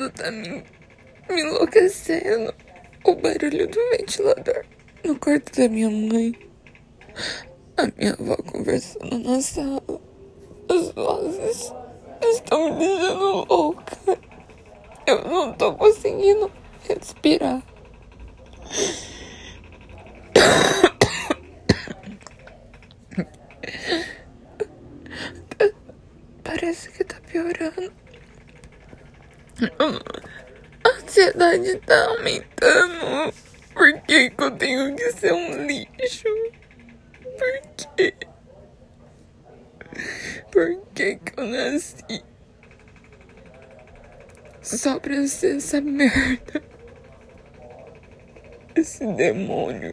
tudo tá me, me enlouquecendo. O barulho do ventilador no quarto da minha mãe. A minha avó conversando na sala. As vozes estão me deixando louca. Eu não tô conseguindo respirar. Parece que tá piorando. A ansiedade tá aumentando. Por que, que eu tenho que ser um lixo? Por quê? Por que, que eu nasci? Só pra ser essa merda. Esse demônio.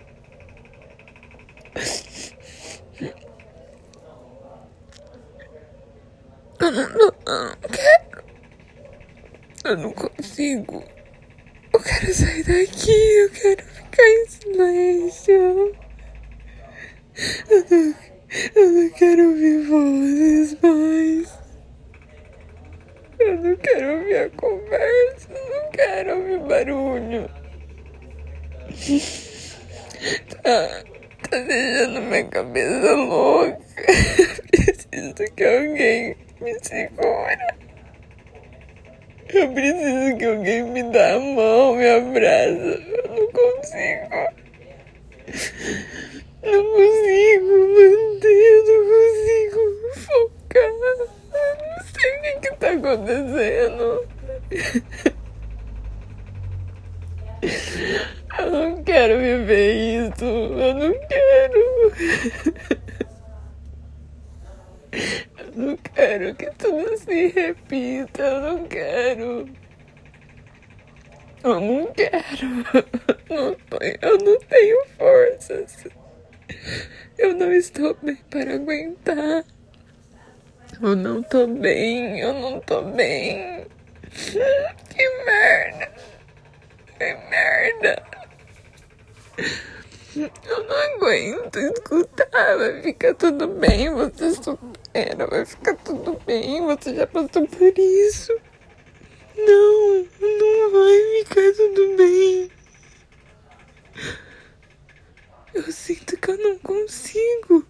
Eu não, eu não quero. Eu não consigo. Eu quero sair daqui. Eu quero ficar em silêncio. Eu não, eu não quero ouvir vozes mais. Eu não quero ouvir a conversa. Eu não quero ouvir barulho. Tá, tá deixando minha cabeça louca. Preciso que alguém me segura. Eu preciso que alguém me dê a mão, me abraça. Eu não consigo. Não consigo manter, não consigo focar. Eu não sei o que, que tá acontecendo. Eu não quero viver isso. Eu não quero. Eu não quero que tudo se repita. Eu não quero. Eu não quero. Não eu não tenho forças. Eu não estou bem para aguentar. Eu não tô bem. Eu não tô bem. Que merda. Que merda. Eu não aguento escutar. Vai ficar tudo bem, você supera. Vai ficar tudo bem, você já passou por isso. Não, não vai ficar tudo bem. Eu sinto que eu não consigo.